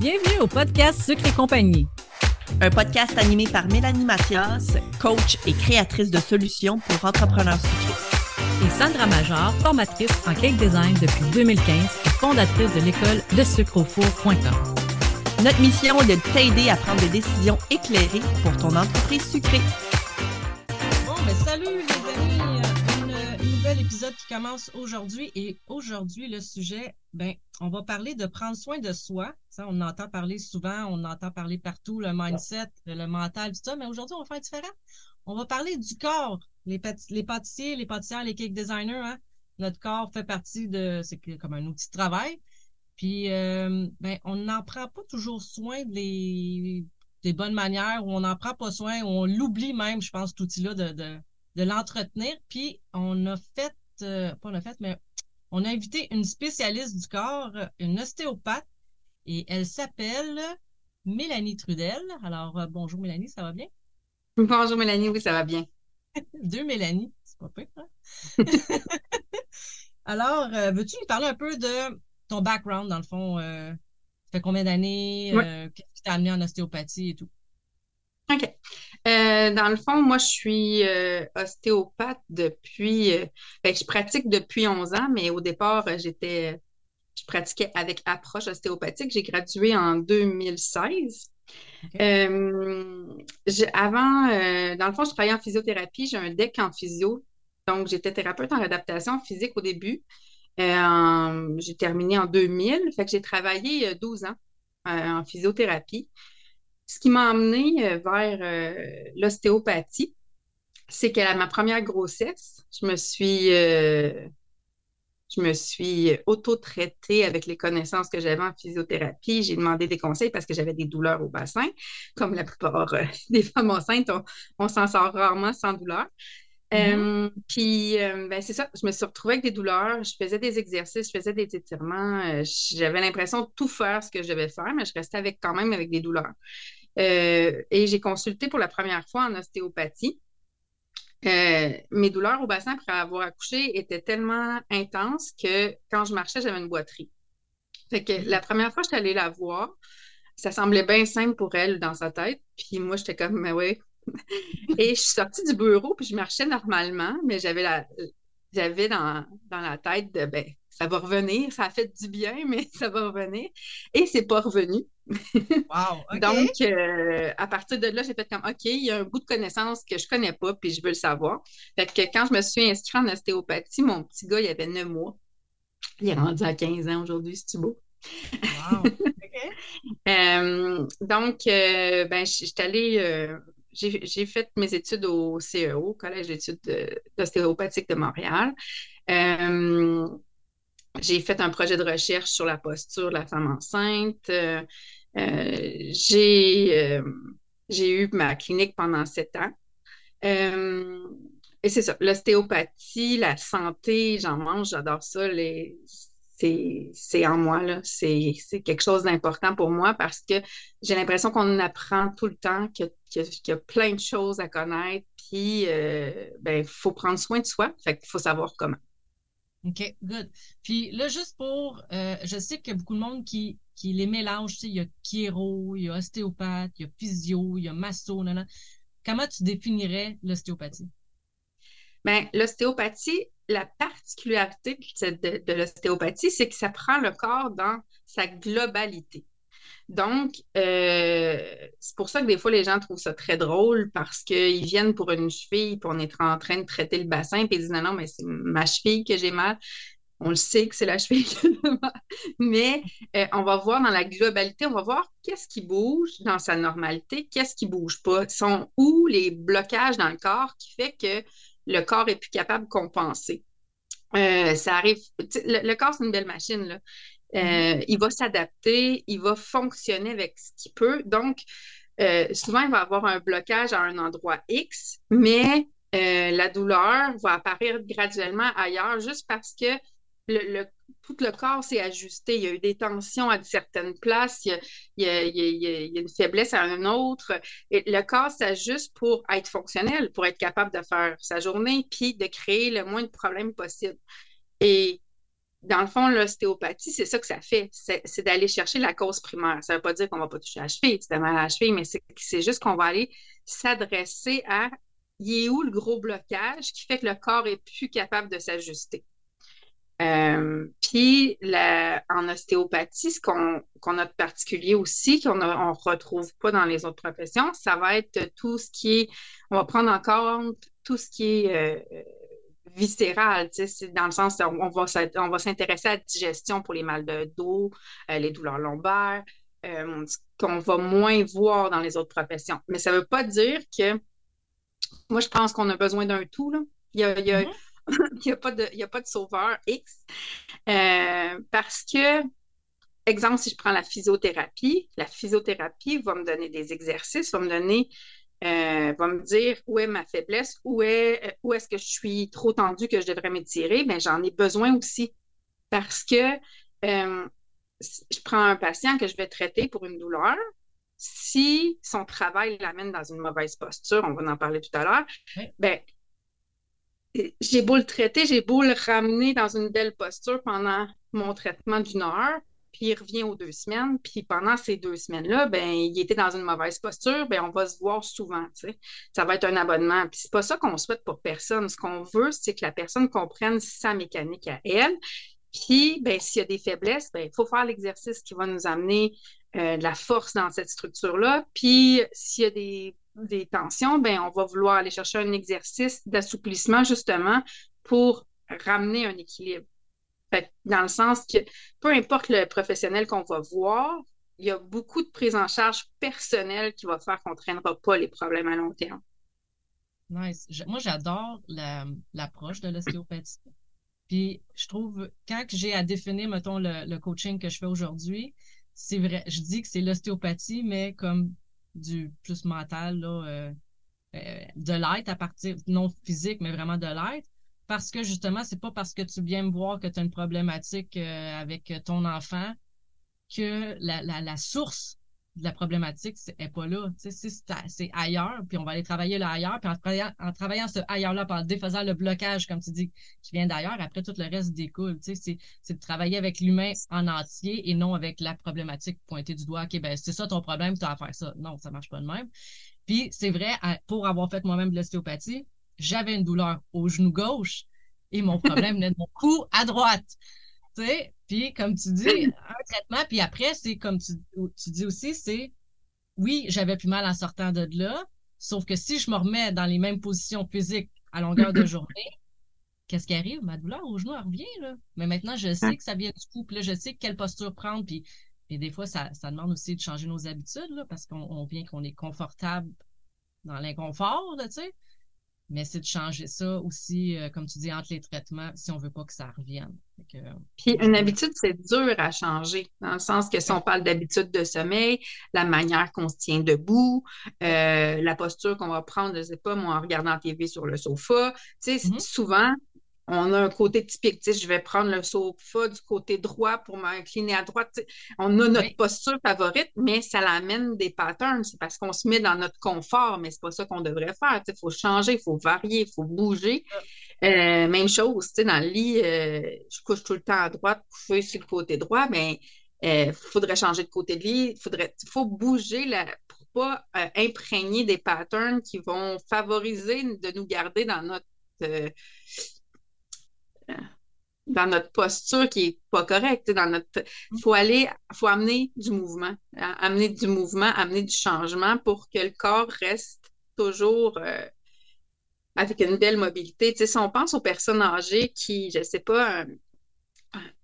Bienvenue au podcast Sucre et compagnie. Un podcast animé par Mélanie Mathias, coach et créatrice de solutions pour entrepreneurs sucrés. Et Sandra Major, formatrice en cake design depuis 2015 et fondatrice de l'école de sucreaufour.com. Notre mission est de t'aider à prendre des décisions éclairées pour ton entreprise sucrée. Épisode qui commence aujourd'hui et aujourd'hui le sujet, ben on va parler de prendre soin de soi. Ça, on entend parler souvent, on entend parler partout, le mindset, le mental, tout ça, mais aujourd'hui on va faire différent. On va parler du corps, les, les pâtissiers, les pâtissières, les cake designers. Hein? Notre corps fait partie de, c'est comme un outil de travail. Puis, euh, ben, on n'en prend pas toujours soin des, des bonnes manières, ou on n'en prend pas soin, ou on l'oublie même, je pense, cet outil-là, de, de, de l'entretenir. Puis, on a fait, euh, pas on a fait, mais on a invité une spécialiste du corps, une ostéopathe, et elle s'appelle Mélanie Trudel. Alors, euh, bonjour Mélanie, ça va bien? Bonjour Mélanie, oui, ça va bien. Deux Mélanie, c'est pas pire, hein? Alors, veux-tu nous parler un peu de ton background, dans le fond, euh, ça fait combien d'années, euh, qu'est-ce qui t'a amené en ostéopathie et tout? OK. Euh, dans le fond, moi, je suis ostéopathe depuis, ben, je pratique depuis 11 ans, mais au départ, j'étais, je pratiquais avec approche ostéopathique. J'ai gradué en 2016. avant, dans le fond, je travaillais en physiothérapie. J'ai un deck en physio. Donc, j'étais thérapeute en adaptation physique au début. Euh, j'ai terminé en 2000, fait que j'ai travaillé 12 euh, ans euh, en physiothérapie. Ce qui m'a amené vers l'ostéopathie, c'est qu'à ma première grossesse, je me suis, je me suis auto-traitée avec les connaissances que j'avais en physiothérapie. J'ai demandé des conseils parce que j'avais des douleurs au bassin. Comme la plupart des femmes enceintes, on s'en sort rarement sans douleur. Mm-hmm. Euh, puis, euh, ben, c'est ça, je me suis retrouvée avec des douleurs, je faisais des exercices, je faisais des étirements, euh, j'avais l'impression de tout faire ce que je devais faire, mais je restais avec, quand même avec des douleurs. Et j'ai consulté pour la première fois en ostéopathie. mes douleurs au bassin après avoir accouché étaient tellement intenses que quand je marchais, j'avais une boiterie. Fait que la première fois que je suis allée la voir, ça semblait bien simple pour elle dans sa tête. Puis moi, j'étais comme, mais oui, et je suis sortie du bureau, puis je marchais normalement, mais j'avais la j'avais dans, la tête de ben, ça va revenir, ça a fait du bien, mais ça va revenir. Et c'est pas revenu. Wow, Donc, euh, à partir de là, j'ai fait comme OK, il y a un bout de connaissance que je connais pas, puis je veux le savoir. Fait que quand je me suis inscrite en ostéopathie, mon petit gars, il avait 9 mois. Il est rendu à 15 ans aujourd'hui, c'est beau? Wow. Euh, donc, euh, ben, je suis allée j'ai fait mes études au CEO, Collège d'études d'ostéopathique de, Montréal. Euh, j'ai fait un projet de recherche sur la posture de la femme enceinte. Euh, euh, j'ai eu ma clinique pendant sept ans. et c'est ça, l'ostéopathie, la santé, j'en mange, j'adore ça. Les, c'est en moi, là. C'est quelque chose d'important pour moi parce que j'ai l'impression qu'on apprend tout le temps, qu'il y, a plein de choses à connaître, puis euh, ben, il faut prendre soin de soi, fait qu'il faut savoir comment. OK, good. Puis là, juste pour, euh, je sais qu'il y a beaucoup de monde qui, qui les mélange, tu sais, il y a chiro, il y a ostéopathe, il y a physio, il y a masso, Comment tu définirais l'ostéopathie? Bien, l'ostéopathie, la particularité de, l'ostéopathie, c'est que ça prend le corps dans sa globalité. Donc, euh, c'est pour ça que des fois, les gens trouvent ça très drôle parce qu'ils viennent pour une cheville, puis on est en train de traiter le bassin, puis ils disent non, non, mais c'est ma cheville que j'ai mal. On le sait que c'est la cheville qui a mal. Mais euh, on va voir dans la globalité, on va voir qu'est-ce qui bouge dans sa normalité, qu'est-ce qui bouge pas. Sont où les blocages dans le corps qui fait que le corps est plus capable de compenser? Euh, ça arrive. Le, corps, c'est une belle machine. Là. Euh, mm-hmm. il va s'adapter, il va fonctionner avec ce qu'il peut. Donc, euh, souvent, il va avoir un blocage à un endroit X, mais la douleur va apparaître graduellement ailleurs juste parce que tout le corps s'est ajusté. Il y a eu des tensions à certaines places, il y a, une faiblesse à un autre. Et le corps s'ajuste pour être fonctionnel, pour être capable de faire sa journée, puis de créer le moins de problèmes possible. Et dans le fond, l'ostéopathie, c'est ça que ça fait. C'est d'aller chercher la cause primaire. Ça ne veut pas dire qu'on ne va pas toucher à la cheville, à la cheville, mais c'est juste qu'on va aller s'adresser à il est où le gros blocage qui fait que le corps est plus capable de s'ajuster. Euh, puis en ostéopathie, ce qu'on a de particulier aussi, qu'on ne retrouve pas dans les autres professions, ça va être tout ce qui est, on va prendre en compte tout ce qui est euh, viscéral, dans le sens on va, on va s'intéresser à la digestion pour les mal de dos, euh, les douleurs lombaires, qu'on va moins voir dans les autres professions. Mais ça ne veut pas dire que moi, je pense qu'on a besoin d'un tout. Là. Il y a, il n'y a, pas de, a pas de sauveur X. Euh, parce que, exemple, si je prends la physiothérapie, la physiothérapie va me donner des exercices, va me donner, euh, va me dire où est ma faiblesse, où est, euh, où est-ce que je suis trop tendue que je devrais m'étirer? Bien, j'en ai besoin aussi. Parce que je prends un patient que je vais traiter pour une douleur. Si son travail l'amène dans une mauvaise posture, on va en parler tout à l'heure, ben, j'ai beau le traiter, j'ai beau le ramener dans une belle posture pendant mon traitement d'une heure, puis il revient aux deux semaines, puis pendant ces deux semaines-là, ben, il était dans une mauvaise posture, ben, on va se voir souvent, Ça va être un abonnement. Puis c'est pas ça qu'on souhaite pour personne. Ce qu'on veut, c'est que la personne comprenne sa mécanique à elle. Puis, ben, s'il y a des faiblesses, ben, il faut faire l'exercice qui va nous amener euh, de la force dans cette structure-là. Puis, s'il y a des des tensions, ben, on va vouloir aller chercher un exercice d'assouplissement justement pour ramener un équilibre. Dans le sens que peu importe le professionnel qu'on va voir, il y a beaucoup de prise en charge personnelle qui va faire qu'on ne traînera pas les problèmes à long terme. Nice. moi, j'adore l'approche de l'ostéopathie. Puis, je trouve, quand j'ai à définir, mettons, le, le coaching que je fais aujourd'hui, c'est vrai, je dis que c'est l'ostéopathie, mais comme du plus mental, là, euh, euh, de l'être à partir, non physique, mais vraiment de l'être. Parce que justement, c'est pas parce que tu viens me voir que tu as une problématique euh, avec ton enfant que la, la, la source de la problématique n'est pas là. C'est ailleurs, puis on va aller travailler là ailleurs, puis en travaillant, en travaillant ce ailleurs-là, en défaisant le blocage, comme tu dis, qui vient d'ailleurs, après tout le reste découle. C'est de travailler avec l'humain en entier et non avec la problématique pointée du doigt. OK, ben c'est ça ton problème, tu as à faire ça. Non, ça marche pas de même. Puis c'est vrai, pour avoir fait moi-même de l'ostéopathie, j'avais une douleur au genou gauche et mon problème venait de mon cou à droite. sais puis, comme tu dis, un traitement, puis après, c'est comme tu, tu dis aussi, c'est oui, j'avais plus mal en sortant de là, sauf que si je me remets dans les mêmes positions physiques à longueur de journée, qu'est-ce qui arrive? Ma douleur au genou, elle revient, là. Mais maintenant, je sais que ça vient du cou, puis là, je sais quelle posture prendre, puis, des fois, ça, ça, demande aussi de changer nos habitudes, là, parce qu'on vient qu'on est confortable dans l'inconfort, tu sais mais c'est de changer ça aussi, euh, comme tu dis, entre les traitements, si on veut pas que ça revienne. Puis une habitude, c'est dur à changer, dans le sens que si on parle d'habitude de sommeil, la manière qu'on se tient debout, euh, la posture qu'on va prendre, je sais pas, moi, en regardant la TV sur le sofa, tu sais, mm-hmm. souvent, on a un côté typique. je vais prendre le sofa du côté droit pour m'incliner à droite. on a notre posture favorite, mais ça l'amène des patterns. C'est parce qu'on se met dans notre confort, mais c'est pas ça qu'on devrait faire. Il faut changer, il faut varier, il faut bouger. Euh, même chose, dans le lit, euh, je couche tout le temps à droite, coucher sur le côté droit, mais il euh, faudrait changer de côté de lit. Il faut bouger la, pour pas imprégner des patterns qui vont favoriser de nous garder dans notre dans notre posture qui est pas correcte. Dans notre, faut aller, faut amener du mouvement, hein, amener du mouvement, amener du changement pour que le corps reste toujours euh, avec une belle mobilité. si on pense aux personnes âgées qui, je sais pas,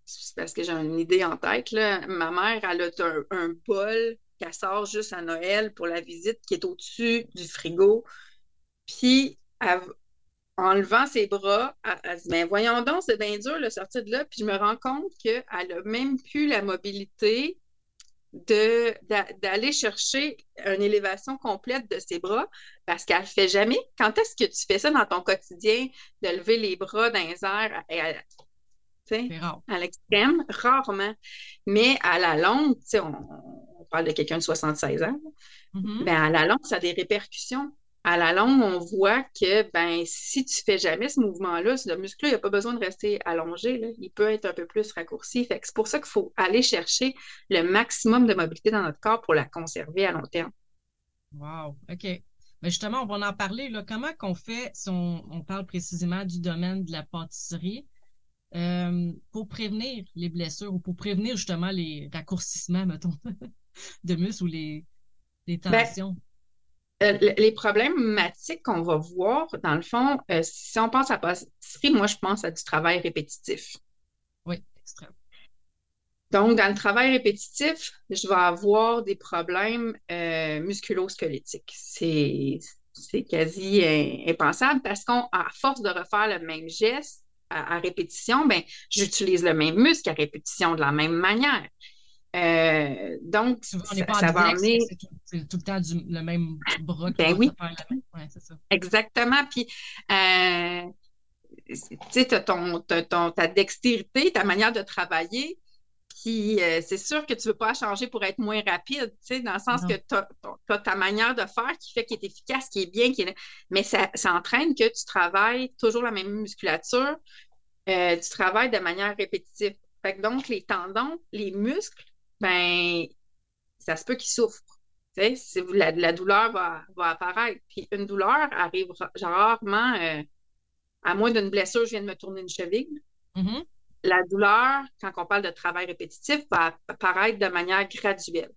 c'est parce que j'ai une idée en tête, là, ma mère, elle a un, un bol qu'elle sort juste à Noël pour la visite qui est au-dessus du frigo. Puis, elle, en levant ses bras, elle, dit, mais ben, voyons donc, c'est bien dur de sortir de là. Puis je me rends compte qu'elle n'a même plus la mobilité d'aller chercher une élévation complète de ses bras parce qu'elle ne fait jamais. Quand est-ce que tu fais ça dans ton quotidien, de lever les bras dans les airs à, à l'extrême? Rarement. Mais à la longue, on, on parle de quelqu'un de 76 ans, mm-hmm. ben à la longue, ça a des répercussions à la longue, on voit que ben, si tu fais jamais ce mouvement-là, le muscle il n'a pas besoin de rester allongé, il peut être un peu plus raccourci. Fait c'est pour ça qu'il faut aller chercher le maximum de mobilité dans notre corps pour la conserver à long terme. Wow, OK. Mais justement, on va en parler. Là. Comment qu'on fait, si on, parle précisément du domaine de la pâtisserie, euh, pour prévenir les blessures ou pour prévenir justement les raccourcissements, mettons, de muscles ou les, les ben, tensions? Les problématiques qu'on va voir, dans le fond, euh, si on pense à pâtisserie, moi, je pense à du travail répétitif. Oui, extrême. Donc, dans le travail répétitif, je vais avoir des problèmes euh, musculo-squelettiques. C'est, quasi impensable parce qu'à force de refaire le même geste à, répétition, ben, j'utilise le même muscle à répétition de la même manière. Euh, donc, ça, va amener. C'est tout, le temps le même bras. Ben oui. c'est ça. Exactement. Puis, euh, tu sais, tu as, ton, ta dextérité, ta manière de travailler. Puis, euh, c'est sûr que tu ne veux pas changer pour être moins rapide, tu sais, dans le sens que tu as, ta manière de faire qui fait qu'il est efficace, qui est bien, qui est... mais ça, ça entraîne que tu travailles toujours la même musculature, tu travailles de manière répétitive. Fait donc, les tendons, les muscles, ben, ça se peut qu'il souffre. La, la douleur va, apparaître. Puis une douleur arrive rarement, euh, à moins d'une blessure, je viens de me tourner une cheville. Mm-hmm. La douleur, quand on parle de travail répétitif, va apparaître de manière graduelle.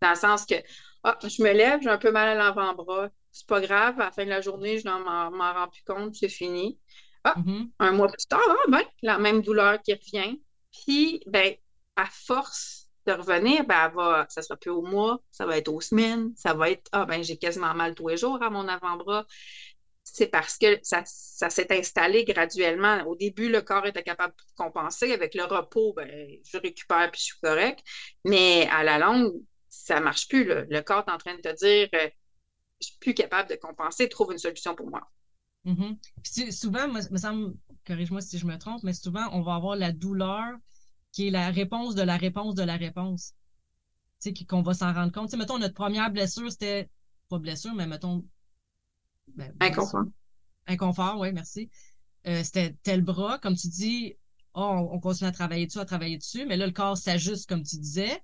Dans le sens que ah, je me lève, j'ai un peu mal à l'avant-bras. C'est pas grave, à la fin de la journée, je m'en rends plus compte, c'est fini. Ah, mm-hmm. un mois plus tard, ah, ben, la même douleur qui revient. Puis, ben, à force de revenir, ben, va, ça sera plus au mois, ça va être aux semaines, ça va être, ah, ben, j'ai quasiment mal tous les jours à mon avant-bras. C'est parce que ça, s'est installé graduellement. Au début, le corps était capable de compenser. Avec le repos, ben, je récupère puis je suis correct. Mais à la longue, ça ne marche plus. Le corps est en train de te dire, euh, je ne suis plus capable de compenser, trouve une solution pour moi. Mm-hmm. souvent, me semble, corrige-moi si je me trompe, mais souvent, on va avoir la douleur qui est la réponse de la réponse de la réponse. Tu sais, qu'on va s'en rendre compte. Tu sais, mettons, notre première blessure, c'était pas blessure, mais mettons. Ben, inconfort. Inconfort, oui, merci. Euh, c'était tel bras, comme tu dis, oh, on, continue à travailler dessus, à travailler dessus, mais là, le corps s'ajuste, comme tu disais,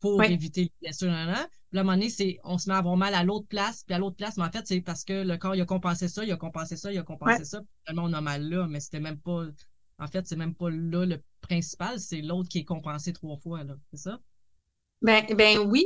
pour éviter les blessures. Là, là. Puis à un moment donné, c'est, on se met à avoir mal à l'autre place, puis à l'autre place, mais en fait, c'est parce que le corps, il a compensé ça, il a compensé ça, il a compensé ça, puis finalement, on a mal là, mais c'était même pas. En fait, c'est même pas là le principal, c'est l'autre qui est compensé trois fois, là. C'est ça? Ben, ben oui,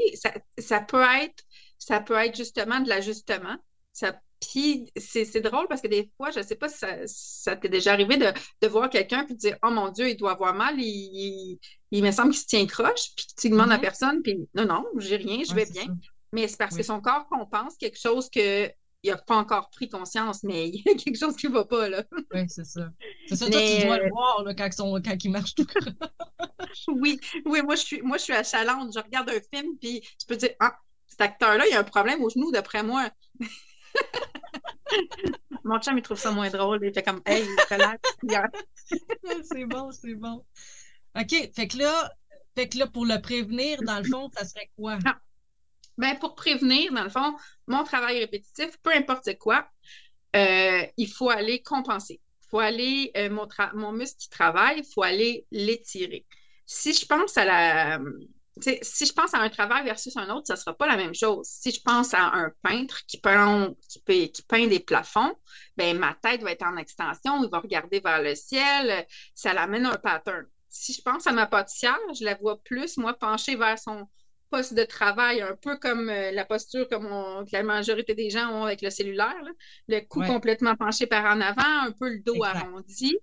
ça, peut être, ça peut être justement de l'ajustement. Ça, puis c'est drôle parce que des fois, je ne sais pas si ça, t'est déjà arrivé de, voir quelqu'un puis de dire Oh mon Dieu, il doit avoir mal, il, me semble qu'il se tient croche, puis tu demandes à mm-hmm. personne, puis non, non, j'ai rien, je vais bien. Mais c'est parce que son corps compense quelque chose que il n'a pas encore pris conscience, mais il y a quelque chose qui ne va pas, là. Oui, c'est ça. C'est ça, toi, tu dois le euh, voir, là, quand, son, quand il marche tout Oui, oui, moi, je suis, moi, je suis achalante. Je regarde un film, puis je peux dire, ah, cet acteur-là, il a un problème au genou, d'après moi. Mon chum, il trouve ça moins drôle. Il fait comme, hey, relax. c'est bon, c'est bon. OK, fait que là, fait que là, pour le prévenir, dans le fond, ça serait quoi? Ah. Ben, pour prévenir, dans le fond, mon travail répétitif, peu importe quoi, euh, il faut aller compenser. Il faut aller, euh, mon, muscle qui travaille, il faut aller l'étirer. Si je pense à la. Si je pense à un travail versus un autre, ça ne sera pas la même chose. Si je pense à un peintre qui peint, qui, qui peint des plafonds, ben, ma tête va être en extension, il va regarder vers le ciel, ça l'amène un pattern. Si je pense à ma pâtissière, je la vois plus, moi, penchée vers son, poste de travail, un peu comme euh, la posture comme que la majorité des gens ont avec le cellulaire, le cou complètement penché par en avant, un peu le dos arrondi.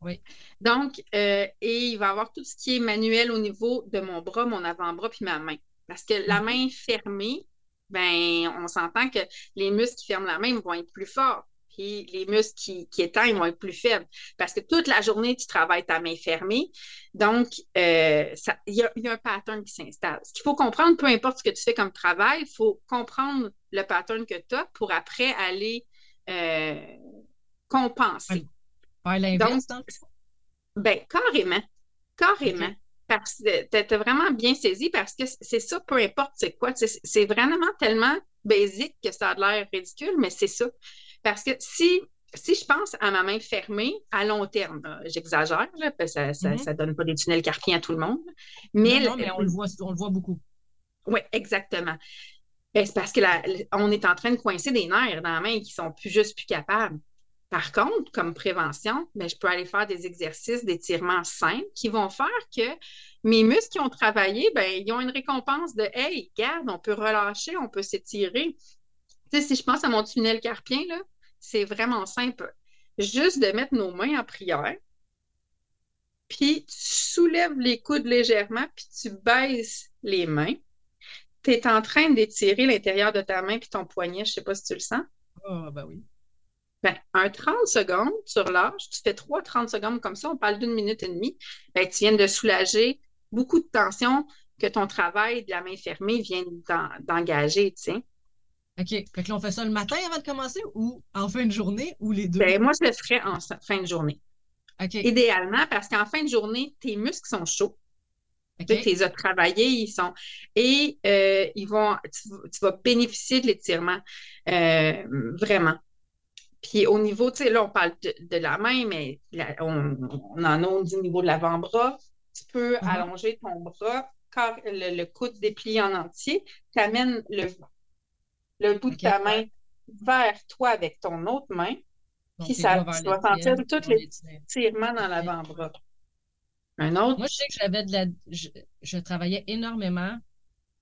Oui. Donc, euh, et il va avoir tout ce qui est manuel au niveau de mon bras, mon avant-bras puis ma main. Parce que la mhm. main fermée, ben, on s'entend que les muscles qui ferment la main vont être plus forts les muscles qui, qui éteignent vont être plus faibles. Parce que toute la journée, tu travailles ta main fermée. Donc, euh, il y, a un pattern qui s'installe. Ce qu'il faut comprendre, peu importe ce que tu fais comme travail, il faut comprendre le pattern que tu as pour après aller euh, compenser. Faire l'inverse, Ben, carrément. Carrément. Parce que tu as vraiment bien saisi parce que c'est ça, peu importe c'est quoi. C'est vraiment tellement basique que ça a l'air ridicule, mais c'est ça. Parce que si, si je pense à ma main fermée à long terme, j'exagère, parce que ça ne mm-hmm. donne pas des tunnels carpiens à tout le monde. Mais, non, mais on, le voit, on le voit beaucoup. Oui, exactement. Ben, c'est parce que on est en train de coincer des nerfs dans la main qui sont plus juste plus capables. Par contre, comme prévention, ben, je peux aller faire des exercices d'étirement simples qui vont faire que mes muscles qui ont travaillé, ben, ils ont une récompense de Hey, garde, on peut relâcher, on peut s'étirer. Tu sais, si je pense à mon tunnel carpien, là, c'est vraiment simple. Juste de mettre nos mains en prière, puis tu soulèves les coudes légèrement, puis tu baisses les mains. Tu es en train d'étirer l'intérieur de ta main puis ton poignet, je ne sais pas si tu le sens. Ah, oh, ben oui. Ben, un 30 secondes, tu relâches, tu fais 3 30 secondes comme ça, on parle d'une minute et demie, ben, tu viens de soulager beaucoup de tension que ton travail de la main fermée vient d'engager, tu sais. OK. Fait que là, on fait ça le matin avant de commencer ou en fin de journée ou les deux? Ben, moi, je le ferais en fin de journée. OK. Idéalement, parce qu'en fin de journée, tes muscles sont chauds. Tu les as travaillés, ils sont. Et euh, ils vont, tu, vas bénéficier de l'étirement. Euh, vraiment. Puis au niveau, tu sais, là, on parle de, la main, mais on, en a au niveau de l'avant-bras. Tu peux mm-hmm. allonger ton bras, car le, coude déplié en entier, tu amènes le, le bout de ta main vers toi avec ton autre main. puis ça, tu vas sentir tous les étirements dans l'avant-bras. Un autre? Moi, je sais que j'avais de la. Je, travaillais énormément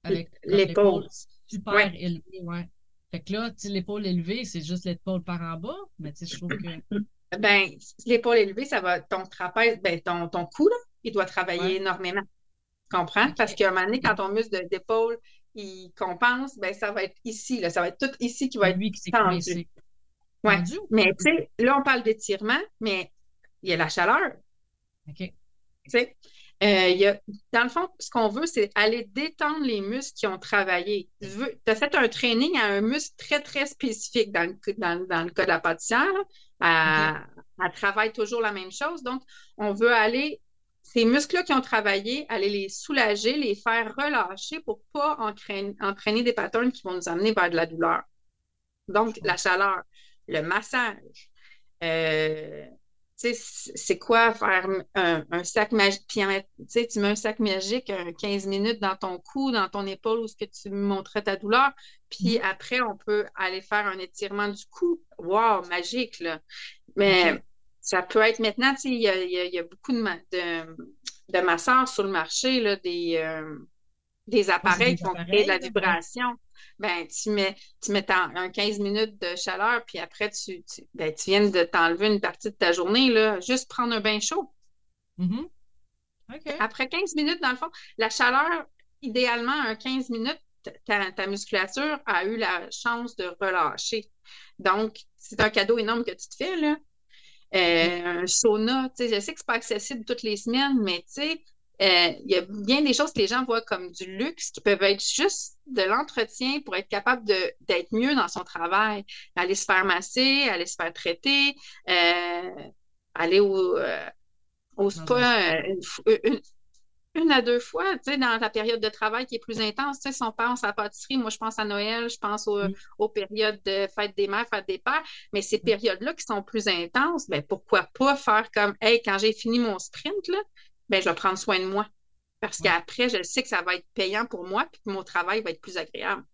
avec l'épaule super élevée, ouais. Fait que là, tu l'épaule élevée, c'est juste l'épaule par en bas, mais tu sais, je trouve que. Ben, l'épaule élevée, ça va. Ton trapèze, ben, ton, ton cou, là, il doit travailler énormément. Tu comprends? Parce qu'à un moment donné, quand ton muscle d'épaule, il compense, ben, ça va être ici, là. Ça va être tout ici qui va être. Lui qui tendu. Ouais. Mais tu sais, là, on parle d'étirement, mais il y a la chaleur. OK. Euh, y a, dans le fond, ce qu'on veut, c'est aller détendre les muscles qui ont travaillé. Tu as fait un training à un muscle très, très spécifique dans le, dans, le cas de la pâtissière. Elle, travaille toujours la même chose. Donc, on veut aller, ces muscles-là qui ont travaillé, aller les soulager, les faire relâcher pour ne pas entraîner, des patterns qui vont nous amener vers de la douleur. Donc, la chaleur, le massage, euh, c'est quoi faire un, sac magique, puis tu mets un sac magique 15 minutes dans ton cou, dans ton épaule où ce que tu montrais ta douleur, puis mm-hmm. après, on peut aller faire un étirement du cou. Wow, magique, là. Mais ça peut être maintenant, il y a, y a, beaucoup de, de, de, masseurs sur le marché, là, des, euh, des appareils qui vont créer de la vibration ben, tu mets, tu mets un 15 minutes de chaleur, puis après, tu, ben, tu viens de t'enlever une partie de ta journée, là, juste prendre un bain chaud. Mm-hmm. Après 15 minutes, dans le fond, la chaleur, idéalement, un 15 minutes, ta, musculature a eu la chance de relâcher. Donc, c'est un cadeau énorme que tu te fais, là. Euh, un sauna, tu sais, je sais que c'est pas accessible toutes les semaines, mais tu sais, euh, il y a bien des choses que les gens voient comme du luxe qui peuvent être juste de l'entretien pour être capable d'être mieux dans son travail. Aller se faire masser, aller se faire traiter, euh, aller au, euh, au spa une, à deux fois, tu sais, dans la période de travail qui est plus intense. Tu sais, si on pense à la pâtisserie, moi, je pense à Noël, je pense aux, périodes de fête des mères, fête des pères, mais ces périodes-là qui sont plus intenses, ben pourquoi pas faire comme, hey, quand j'ai fini mon sprint, là, ben, je vais prendre soin de moi. Parce qu'après, je sais que ça va être payant pour moi, puis que mon travail va être plus agréable.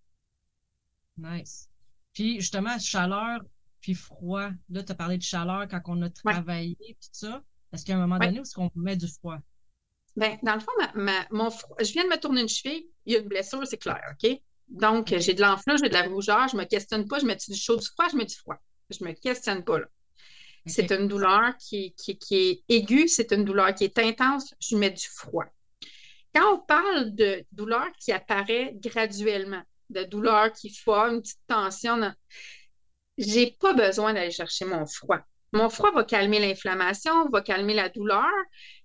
Nice. Puis justement, chaleur puis froid. Là, tu as parlé de chaleur quand on a travaillé, puis tout ça. Est-ce qu'à un moment donné, est-ce qu'on met du froid? Bien, dans le fond, mon je viens de me tourner une cheville, il y a une blessure, c'est clair, OK? Donc, j'ai de l'enflure, j'ai de la rougeur, je ne me questionne pas, je mets du chaud, du froid, je mets du froid. Je ne me questionne pas, là. C'est une douleur qui, est aiguë, c'est une douleur qui est intense, je mets du froid. Quand on parle de douleur qui apparaît graduellement, de douleur qui fait une petite tension, je n'ai pas besoin d'aller chercher mon froid. Mon froid va calmer l'inflammation, va calmer la douleur,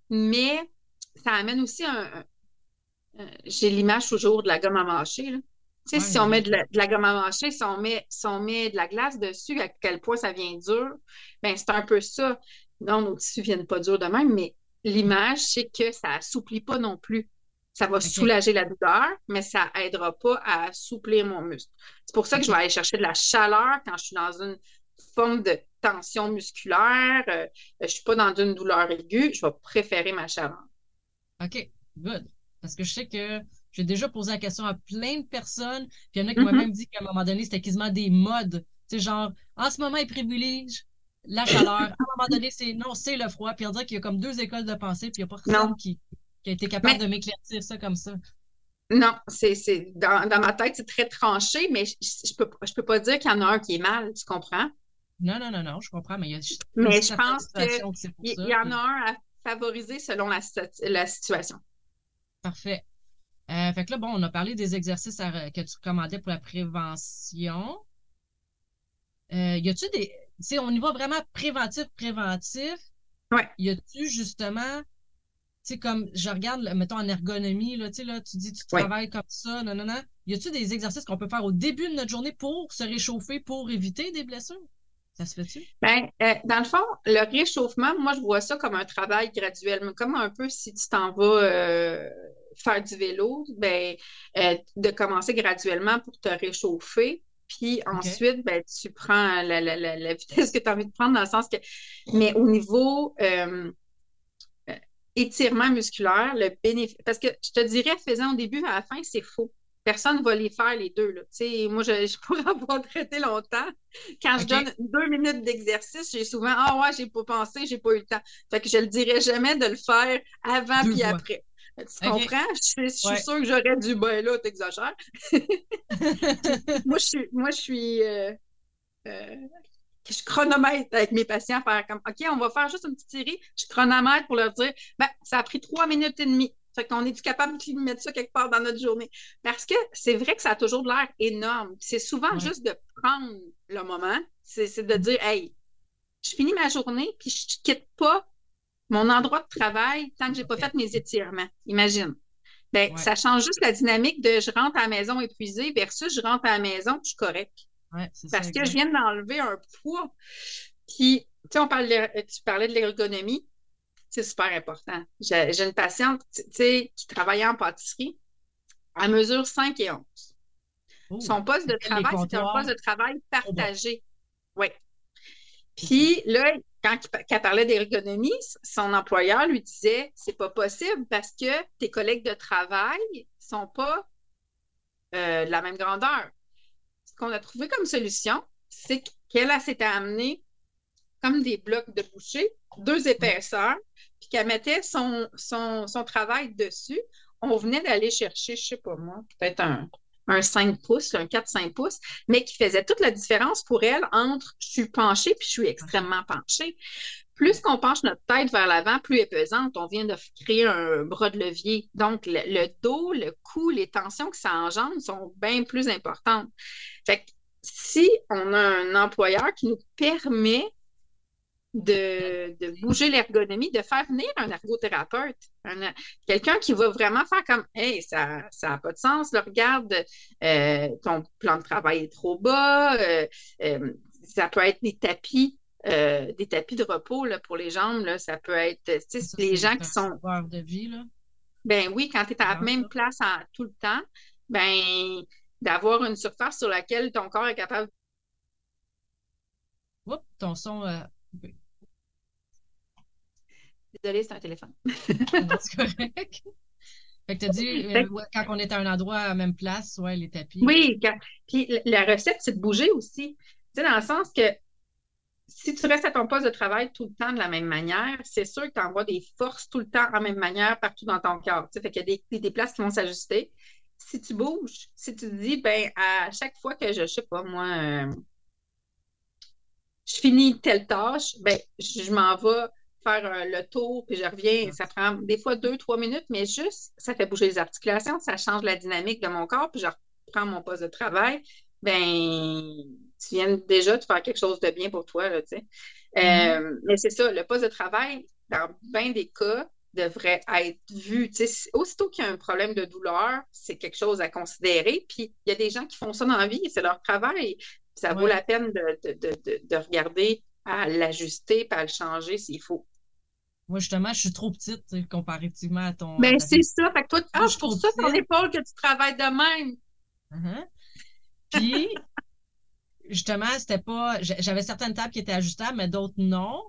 mais ça amène aussi un. J'ai l'image toujours de la gomme à mâcher. Là si on met de la, gomme à mâcher, si on, met, met de la glace dessus, à quel point ça vient dur, ben c'est un peu ça. Non, nos tissus ne viennent pas durs de même, mais l'image, c'est que ça assouplit pas non plus. Ça va soulager la douleur, mais ça aidera pas à assouplir mon muscle. C'est pour ça que je vais aller chercher de la chaleur quand je suis dans une forme de tension musculaire. Euh, je ne suis pas dans une douleur aiguë. Je vais préférer ma chaleur. OK, good. Parce que je sais que j'ai déjà posé la question à plein de personnes. Puis il y en a qui m'ont Mm-hmm. même dit qu'à un moment donné, c'était quasiment des modes. Tu sais, genre, en ce moment, ils privilégient la chaleur. À un moment donné, c'est non, c'est le froid. Puis on dirait qu'il y a comme deux écoles de pensée, puis il n'y a pas personne qui, qui a été capable Mais- de m'éclaircir ça comme ça. Non, c'est, c'est dans, dans ma tête, c'est très tranché, mais je, je peux, je peux pas dire qu'il y en a un qui est mal, tu comprends? Non, non, non, non, je comprends, mais il y a Mais je pense que situation c'est pour Il, ça, il y en a un à favoriser selon la, la situation. Parfait. Euh, fait que là, bon, on a parlé des exercices à- que tu recommandais pour la prévention. Euh, y a-tu des. Tu sais, on y va vraiment préventif, préventif. Ouais. Y a-tu justement. Tu sais, comme je regarde, mettons en ergonomie, là, tu sais, là, tu dis tu Ouais. travailles comme ça, non, non, non. Y a-tu des exercices qu'on peut faire au début de notre journée pour se réchauffer, pour éviter des blessures? Ça se fait-tu? Ben, euh, dans le fond, le réchauffement, moi, je vois ça comme un travail graduel, mais comme un peu si tu t'en vas euh, faire du vélo, ben, euh, de commencer graduellement pour te réchauffer. Puis ensuite, ben, tu prends la, la, la, la vitesse que tu as envie de prendre dans le sens que. Mais au niveau étirement musculaire, le bénéfice. Parce que je te dirais, faisant au début à la fin, c'est faux. Personne ne va les faire les deux. Là. Moi, je, pourrais avoir traité longtemps. Quand je donne deux minutes d'exercice, j'ai souvent Ah ouais, j'ai pas pensé, j'ai pas eu le temps. Fait que je le dirais jamais de le faire avant puis après. Tu comprends? Je suis, je suis Ouais. sûre que j'aurais dû, ben là, t'exagères. moi, je suis, moi, je suis, euh, euh, je chronomètre avec mes patients, faire comme, OK, on va faire juste une petite série. Je chronomètre pour leur dire, ben, ça a pris trois minutes et demie. Fait qu'on est-tu capable de mettre ça quelque part dans notre journée? Parce que c'est vrai que ça a toujours de l'air énorme. C'est souvent Ouais. juste de prendre le moment. C'est de dire, hey, je finis ma journée, puis je quitte pas mon endroit de travail tant que j'ai pas fait mes étirements. Imagine. Ben, Ouais. ça change juste la dynamique de je rentre à la maison épuisée versus je rentre à la maison, puis je suis correct. Ouais, c'est ça, Parce que je viens d'enlever un poids qui, tu sais, on parle de- tu parlais de l'ergonomie, c'est super important. J'ai j'ai une patiente, qui travaillait en pâtisserie, elle mesure 5 et 11. Oh. Son poste de travail, c'était un poste de travail partagé. Oui. Puis là, quand qu'elle parlait d'ergonomie, son employeur lui disait c'est pas possible parce que tes collègues de travail sont pas euh, de la même grandeur. Ce qu'on a trouvé comme solution, c'est qu'elle elle s'était amenée comme des blocs de boucher, deux épaisseurs, puis qu'elle mettait son, son, son travail dessus. On venait d'aller chercher, je sais pas moi, peut-être un, un 5 pouces, un 4-5 pouces, mais qui faisait toute la différence pour elle entre je suis penchée puis je suis extrêmement penchée. Plus qu'on penche notre tête vers l'avant, plus elle est pesante. On vient de créer un bras de levier. Donc, le, le dos, le cou, les tensions que ça engendre sont bien plus importantes. Fait que si on a un employeur qui nous permet de, de bouger l'ergonomie, de faire venir un ergothérapeute, un- quelqu'un qui va vraiment faire comme Hey, ça n'a pas de sens, là, regarde, euh, ton plan de travail est trop bas, euh, euh, ça peut être des tapis. des tapis de repos là, pour les jambes, là, ça peut être Ça, les gens qui sont sauveur de vie, là. ben oui, quand tu es à la même place en- tout le temps, ben d'avoir une surface sur laquelle ton corps est capable. Oups, ton son. coupé. Désolée, c'est un téléphone. C'est correct. Fait que t'as dit, euh, quand on est à un endroit à la même place, ouais, les tapis. Oui, quand- puis la recette, c'est de bouger aussi. Tu sais, dans le sens que si tu restes à ton poste de travail tout le temps de la même manière, c'est sûr que tu envoies des forces tout le temps en la même manière partout dans ton corps. Tu sais, fait qu'il y a des, des places qui vont s'ajuster. Si tu bouges, si tu te dis, ben, à chaque fois que je, je sais pas, moi, euh, je finis telle tâche, ben, je m'en vais faire euh, le tour, puis je reviens. Ça prend des fois deux, trois minutes, mais juste, ça fait bouger les articulations, ça change la dynamique de mon corps, puis je reprends mon poste de travail. Ben, tu viens déjà de faire quelque chose de bien pour toi, là, tu sais. Euh, mais c'est ça, le poste de travail, dans bien des cas, devrait être vu. Tu sais, aussitôt qu'il y a un problème de douleur, c'est quelque chose à considérer. Puis il y a des gens qui font ça dans la vie, c'est leur travail. Ça vaut Ouais. la peine de, de, de, de, de regarder à l'ajuster, puis à le changer s'il faut. Moi, justement, je suis trop petite comparativement à ton. Ben, c'est ça. Fait que toi, ah, pour ça, ton épaule que tu travailles de même. Uh-huh. Puis, justement, c'était pas. J'avais certaines tables qui étaient ajustables, mais d'autres non.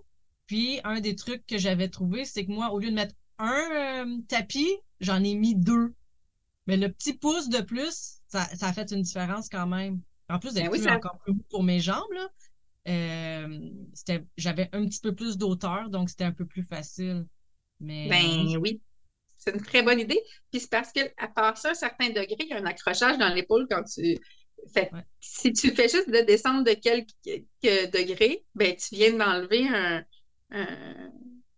Puis, un des trucs que j'avais trouvé, c'est que moi, au lieu de mettre un euh, tapis, j'en ai mis deux. Mais le petit pouce de plus, ça, ça a fait une différence quand même. En plus d'être ben encore plus pour mes jambes, là, euh, j'avais un petit peu plus d'auteur, donc c'était un peu plus facile. Mais, ben oui, c'est une très bonne idée. Puis c'est parce qu'à part ça, un certain degré, il y a un accrochage dans l'épaule quand tu. Fait, Si tu fais juste de descendre de quelques, degrés, ben tu viens d'enlever un,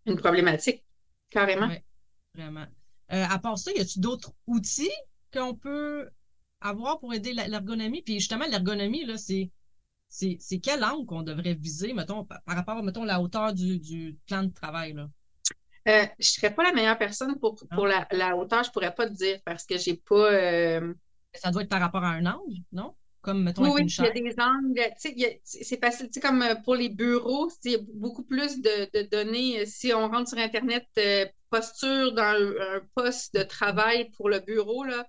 une problématique, carrément. Vraiment. Euh, à part ça, y a-tu d'autres outils qu'on peut avoir pour aider l'ergonomie? Puis justement, l'ergonomie, là, c'est c'est quel angle qu'on devrait viser, mettons, par rapport mettons, la hauteur du, plan de travail? Là? Euh, je ne serais pas la meilleure personne pour, ah. pour la, hauteur, je ne pourrais pas te dire parce que j'ai pas. Euh, Ça doit être par rapport à un angle, non? Comme, mettons, oui, il y a des angles. C'est facile. Comme euh, pour les bureaux, il y a beaucoup plus de, données. Si on rentre sur Internet, posture dans un, poste de travail pour le bureau, là,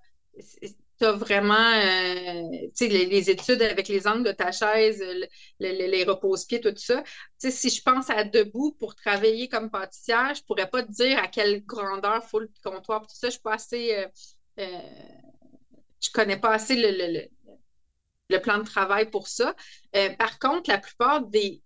tu as vraiment euh, les, les, études avec les angles de ta chaise, les repose-pieds, tout ça. si je pense à debout pour travailler comme pâtissière, je pourrais pas te dire à quelle grandeur faut le comptoir, tout ça. Je suis pas assez. Euh, euh, je connais pas assez le, le, plan de travail pour ça. par contre, la plupart des,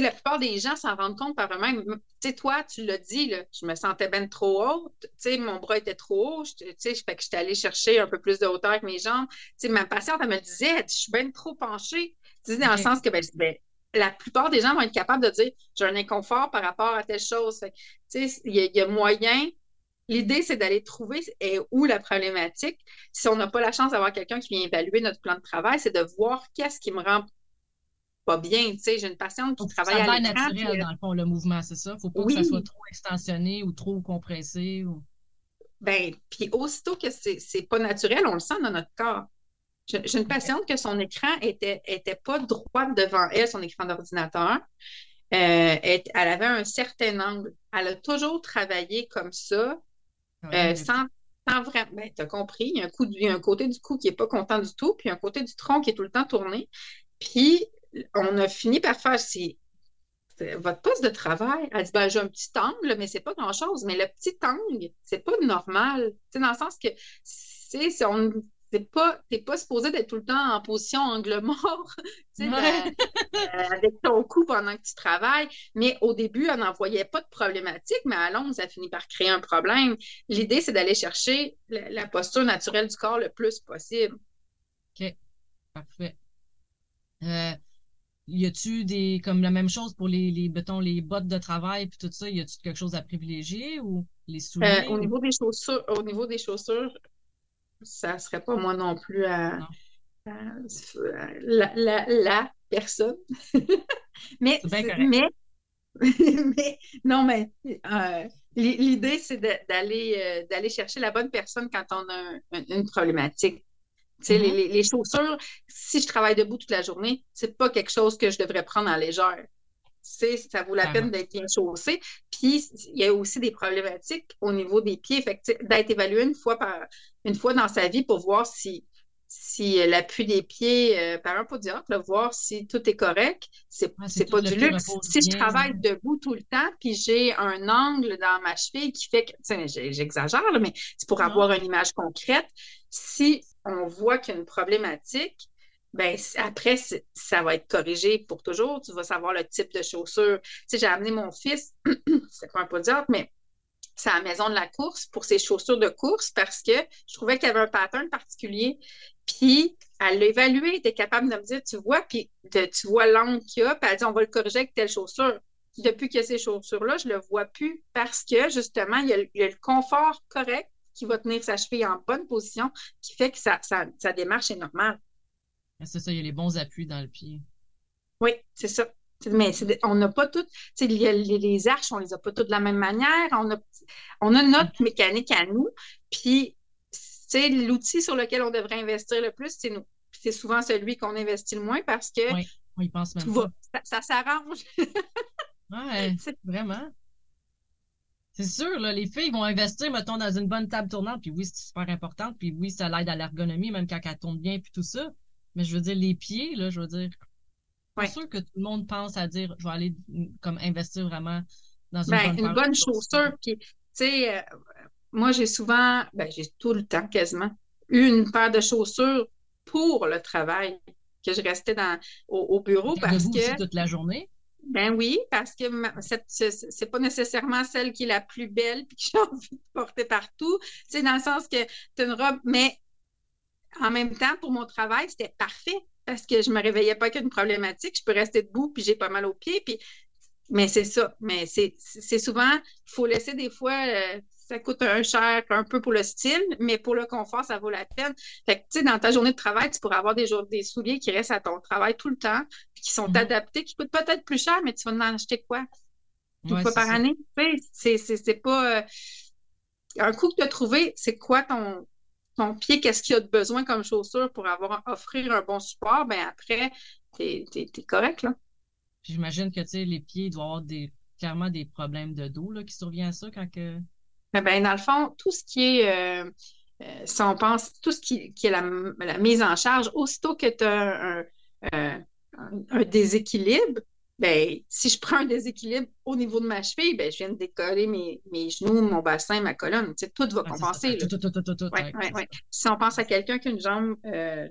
la plupart des gens s'en rendent compte par eux-mêmes. Tu sais, toi, tu l'as dit, là, je me sentais bien trop haute. Tu sais, mon bras était trop haut. Tu sais, fait que j'étais allée chercher un peu plus de hauteur avec mes jambes. Tu sais, ma patiente, elle me disait, je suis bien trop penchée. Tu sais, dans le sens que, ben, ben, la plupart des gens vont être capables de dire, j'ai un inconfort par rapport à telle chose. Tu sais, il y, a moyen. L'idée, c'est d'aller trouver où la problématique. Si on n'a pas la chance d'avoir quelqu'un qui vient évaluer notre plan de travail, c'est de voir qu'est-ce qui me rend pas bien. Tu sais, j'ai une patiente qui travaille à l'écran. naturel, dans le fond, le mouvement, c'est ça? Faut pas que ça soit trop extensionné ou trop compressé. Ou... Ben, puis aussitôt que c'est pas naturel, on le sent dans notre corps. J'ai une patiente que son écran était, était pas droit devant elle, son écran d'ordinateur. Euh, elle, avait un certain angle. Elle a toujours travaillé comme ça, euh, sans, sans, vraiment. Ben, tu as compris, il y, a un coup, il y a un côté du cou qui n'est pas content du tout, puis un côté du tronc qui est tout le temps tourné. Puis on a fini par faire si votre poste de travail. Elle dit ben, j'ai un petit angle, mais c'est pas grand-chose. Mais le petit angle, c'est pas normal. C'est dans le sens que c'est on t'es pas, pas supposé d'être tout le temps en position angle mort euh, avec ton cou pendant que tu travailles. Mais au début, on n'en voyait pas de problématique, mais à long, ça finit par créer un problème. L'idée, c'est d'aller chercher la, posture naturelle du corps le plus possible. OK. Parfait. Euh, y a-tu des comme la même chose pour les, les les bottes de travail puis tout ça, y a-tu quelque chose à privilégier ou les souliers? Euh, au niveau des chaussures, au niveau des chaussures, ça serait pas moi non plus à, la, personne. mais, mais, mais non, mais euh, l'idée, c'est d'aller euh, d'aller chercher la bonne personne quand on a une problématique. Mm-hmm. les, chaussures, si je travaille debout toute la journée, c'est pas quelque chose que je devrais prendre en légère. ça vaut la peine d'être bien chaussé. Puis, il y a aussi des problématiques au niveau des pieds. d'être évalué une fois, par, une fois dans sa vie pour voir si, si l'appui des pieds euh, par un podiatre, voir si tout est correct. C'est n'est pas du luxe. Si je travaille debout tout le temps, puis j'ai un angle dans ma cheville qui fait que, j'exagère, mais c'est pour avoir une image concrète. Si on voit qu'il y a une problématique, ben après, ça va être corrigé pour toujours. Tu vas savoir le type de chaussures. Tu sais, j'ai amené mon fils, c'est pas un podiatre, mais c'est à la maison de la course pour ses chaussures de course parce que je trouvais qu'il y avait un pattern particulier. Puis, elle l'a évalué, elle était capable de me dire, tu vois, puis tu vois l'angle qu'il y a, puis elle dit, on va le corriger avec telle chaussure. Depuis a ces chaussures-là, je ne le vois plus parce que, justement, il y a le confort correct qui va tenir sa cheville en bonne position, qui fait que sa, démarche est normale. C'est ça, il y a les bons appuis dans le pied. Oui, c'est ça. Mais on n'a pas toutes, les, les, arches, on les a pas toutes de la même manière. On a, on a notre mécanique à nous. Puis, l'outil sur lequel on devrait investir le plus, c'est nous. C'est souvent celui qu'on investit le moins parce que oui, on y pense même ça, s'arrange. oui, vraiment. C'est sûr, là, les filles vont investir, mettons, dans une bonne table tournante, puis oui, c'est super important, puis oui, ça l'aide à l'ergonomie, même quand elle tourne bien, puis tout ça. Mais je veux dire, les pieds, là, je veux dire, c'est sûr que tout le monde pense à dire, je vais aller comme investir vraiment dans une ben, bonne Une bonne chaussure, puis, tu sais, euh, moi, j'ai souvent, ben, j'ai tout le temps quasiment, eu une paire de chaussures pour le travail, que je restais dans, au, bureau parce que. toute la journée? Ben oui, parce que c'est pas nécessairement celle qui est la plus belle puis que j'ai envie de porter partout. C'est dans le sens que tu une robe, mais en même temps, pour mon travail, c'était parfait parce que je me réveillais pas qu'une problématique. Je peux rester debout puis j'ai pas mal aux pieds. Puis... Mais c'est ça. Mais c'est souvent, il faut laisser des fois euh, ça coûte un cher un peu pour le style, mais pour le confort, ça vaut la peine. Fait que, tu sais, dans ta journée de travail, tu pourrais avoir des, jours, des souliers qui restent à ton travail tout le temps, puis qui sont mhm. adaptés, qui coûtent peut-être plus cher, mais tu vas en acheter quoi? Une fois par année? C'est pas. Euh, un coup que tu as trouvé, c'est quoi ton, ton pied, qu'est-ce qu'il a de besoin comme chaussure pour avoir offrir un bon support? Ben après, tu es, correct, là. J'imagine que, tu sais, les pieds doivent avoir des, clairement des problèmes de dos, là, qui surviennent à ça quand que. Ben, dans le fond, tout ce qui est, euh, euh, si on pense, tout ce qui, est la, mise en charge, aussitôt que tu as euh, un, déséquilibre, ben, si je prends un déséquilibre au niveau de ma cheville, ben, je viens de décoller mes, genoux, mon bassin, ma colonne. tout va compenser. Si on pense à quelqu'un qui a une jambe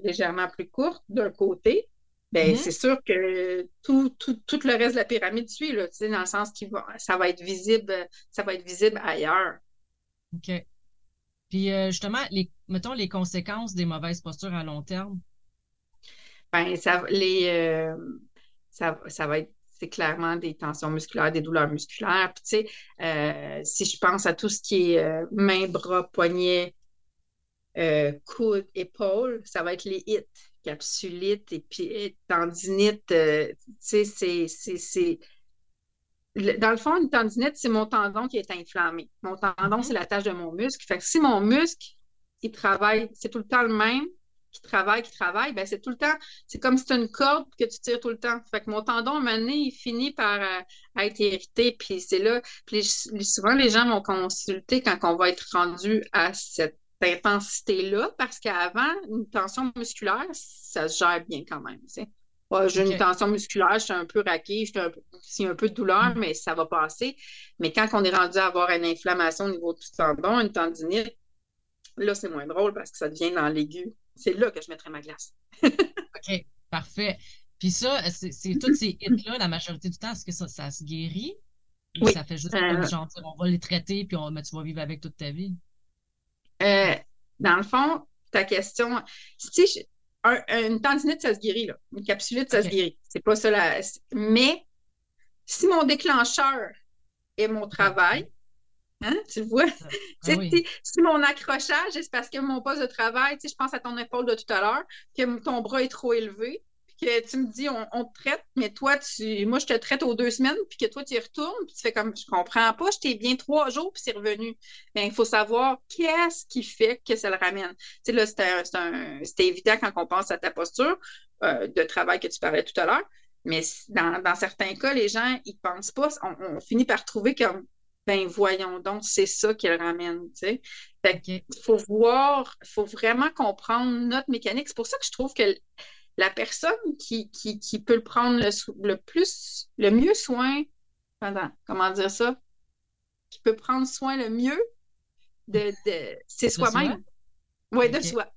légèrement plus courte d'un côté, ben, mm-hmm. c'est sûr que tout, tout, tout, le reste de la pyramide suit, là, dans le sens que ça va être visible, ça va être visible ailleurs. OK. Puis euh, justement, les, mettons les conséquences des mauvaises postures à long terme? Ben, ça, les, euh, ça, ça, va être c'est clairement des tensions musculaires, des douleurs musculaires. Puis, tu sais, euh, si je pense à tout ce qui est main, bras, poignet, coude, épaule, ça va être les hits, capsulite et puis tendinite. tu sais, c'est dans le fond, une tendinite, c'est mon tendon qui est inflammé. Mon tendon, mhm. c'est la tâche de mon muscle. Fait que si mon muscle, il travaille, c'est tout le temps le même, qui travaille, qui travaille, ben c'est tout le temps, c'est comme si c'est une corde que tu tires tout le temps. Fait que mon tendon, à un moment donné, il finit par euh, être irrité, puis c'est là, puis souvent les gens vont consulter quand on va être rendu à cette intensité-là, parce qu'avant, une tension musculaire, ça se gère bien quand même, tu sais j'ai une tension musculaire, je suis un peu raquée, j'ai un, un peu de douleur, mm. mais ça va passer. Mais quand on est rendu à avoir une inflammation au niveau du tendon, une tendinite, là, c'est moins drôle parce que ça devient dans l'aigu. C'est là que je mettrai ma glace. OK, parfait. Puis ça, c'est toutes ces hits-là, la majorité du temps, est-ce que ça, se guérit? Ou ça fait juste euh, genre, on va les traiter, puis on, mais tu vas vivre avec toute ta vie? Euh, dans le fond, ta question, si une tendinite, ça se guérit, là. Une capsulite, ça se guérit. C'est pas ça là. Mais si mon déclencheur est mon travail, hein, tu vois, ah si mon accrochage, c'est parce que mon poste de travail, je pense à ton épaule de tout à l'heure, que ton bras est trop élevé, que tu me dis on, te traite, mais toi, tu moi, je te traite aux deux semaines, puis que toi, tu y retournes, puis tu fais comme je comprends pas, je t'ai bien trois jours, puis c'est revenu. Mais il faut savoir qu'est-ce qui fait que ça le ramène. Tu sais, là, c'était évident quand on pense à ta posture euh, de travail que tu parlais tout à l'heure. Mais dans, certains cas, les gens, ils pensent pas. On, finit par trouver comme ben voyons donc, c'est ça qui le ramène, tu sais. Fait faut voir, il faut vraiment comprendre notre mécanique. C'est pour ça que je trouve que la personne qui, qui, peut le prendre le, plus, le mieux soin, pendant, comment dire ça, qui peut prendre soin le mieux de, c'est soi-même? Oui, de soi.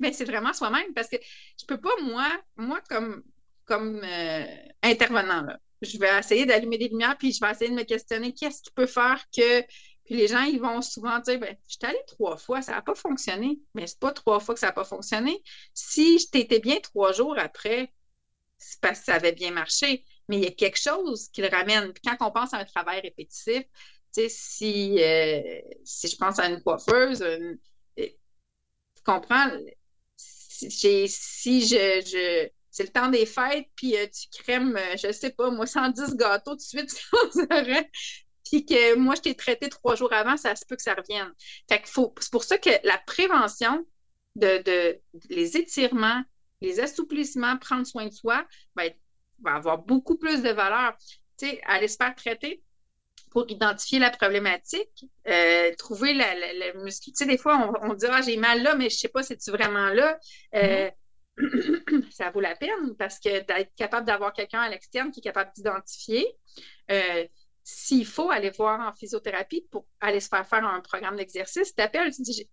Mais c'est vraiment soi-même parce que je peux pas, moi, moi comme, comme euh, intervenant, je vais essayer d'allumer des lumières, puis je vais essayer de me questionner qu'est-ce qui peut faire que puis les gens, ils vont souvent dire ben, Je suis allée trois fois, ça n'a pas fonctionné. Mais c'est pas trois fois que ça n'a pas fonctionné. Si je t'étais bien trois jours après, c'est parce que ça avait bien marché. Mais il y a quelque chose qui le ramène. Puis quand on pense à un travail répétitif, si, euh, si je pense à une coiffeuse, euh, tu comprends? Si, je, c'est le temps des fêtes, puis euh, tu crèmes, je sais pas, moi, 110 gâteaux tout de suite, puis que moi, je t'ai traité trois jours avant, ça se peut que ça revienne. Fait faut, c'est pour ça que la prévention de, les étirements, les assouplissements, prendre soin de soi, va, avoir beaucoup plus de valeur. Tu sais, aller se faire traiter, pour identifier la problématique, euh, trouver la, la. Tu sais, des fois, on, dit Ah, j'ai mal là, mais je sais pas si c'est vraiment là? Euh, ça vaut la peine parce que d'être capable d'avoir quelqu'un à l'externe qui est capable d'identifier. Euh, s'il faut aller voir en physiothérapie pour aller se faire faire un programme d'exercice, tu appelles, tu dis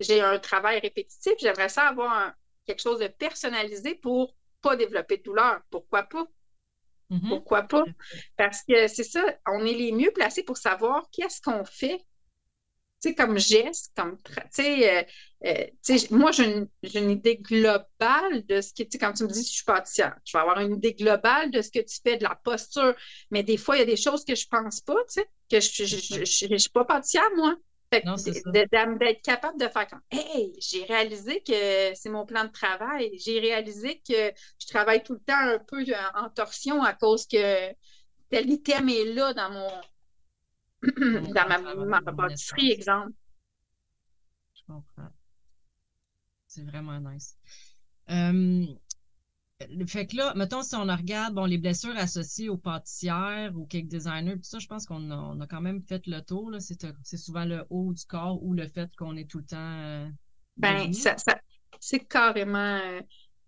j'ai un travail répétitif, j'aimerais ça avoir quelque chose de personnalisé pour pas développer de douleur. Pourquoi pas? Mm-hmm. Pourquoi pas? Parce que c'est ça, on est les mieux placés pour savoir qu'est-ce qu'on fait. Sais, comme geste, comme. Tu sais, euh, euh, moi, j'ai une, idée globale de ce que, tu sais, quand tu me dis, je suis pâtissière, je vais avoir une idée globale de ce que tu fais, de la posture. Mais des fois, il y a des choses que je pense pas, tu sais, que je ne suis pas pâtissière, moi d'être capable de faire comme Hey, j'ai réalisé que c'est mon plan de travail. J'ai réalisé que je travaille tout le temps un peu en, torsion à cause que tel item est là dans mon dans ma, ma pâtisserie, exemple. Je comprends. C'est vraiment nice. Euh, fait que là, mettons, si on regarde bon, les blessures associées aux pâtissières, aux cake designers, tout ça, je pense qu'on a, quand même fait le tour. C'est souvent le haut du corps ou le fait qu'on est tout le temps. Euh, ben, ça, c'est carrément, euh,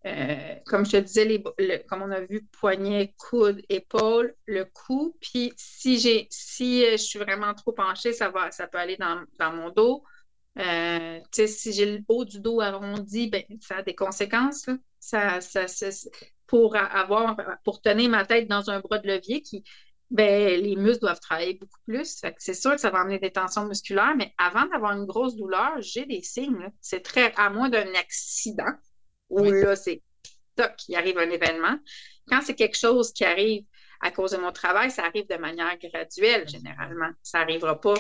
euh, comme je te disais, comme on a vu, poignet, coude, épaule, le cou. Puis si j'ai si je suis vraiment trop penchée, ça va, ça peut aller dans, mon dos. si j'ai le haut du dos arrondi, ben, ça a des conséquences. Ça, pour avoir, pour tenir ma tête dans un bras de levier qui, ben, les muscles doivent travailler beaucoup plus. c'est sûr que ça va amener des tensions musculaires, mais avant d'avoir une grosse douleur, j'ai des signes. C'est très, à moins d'un accident, où là, c'est toc, il arrive un événement. Quand c'est quelque chose qui arrive à cause de mon travail, ça arrive de manière graduelle, généralement. Ça n'arrivera pas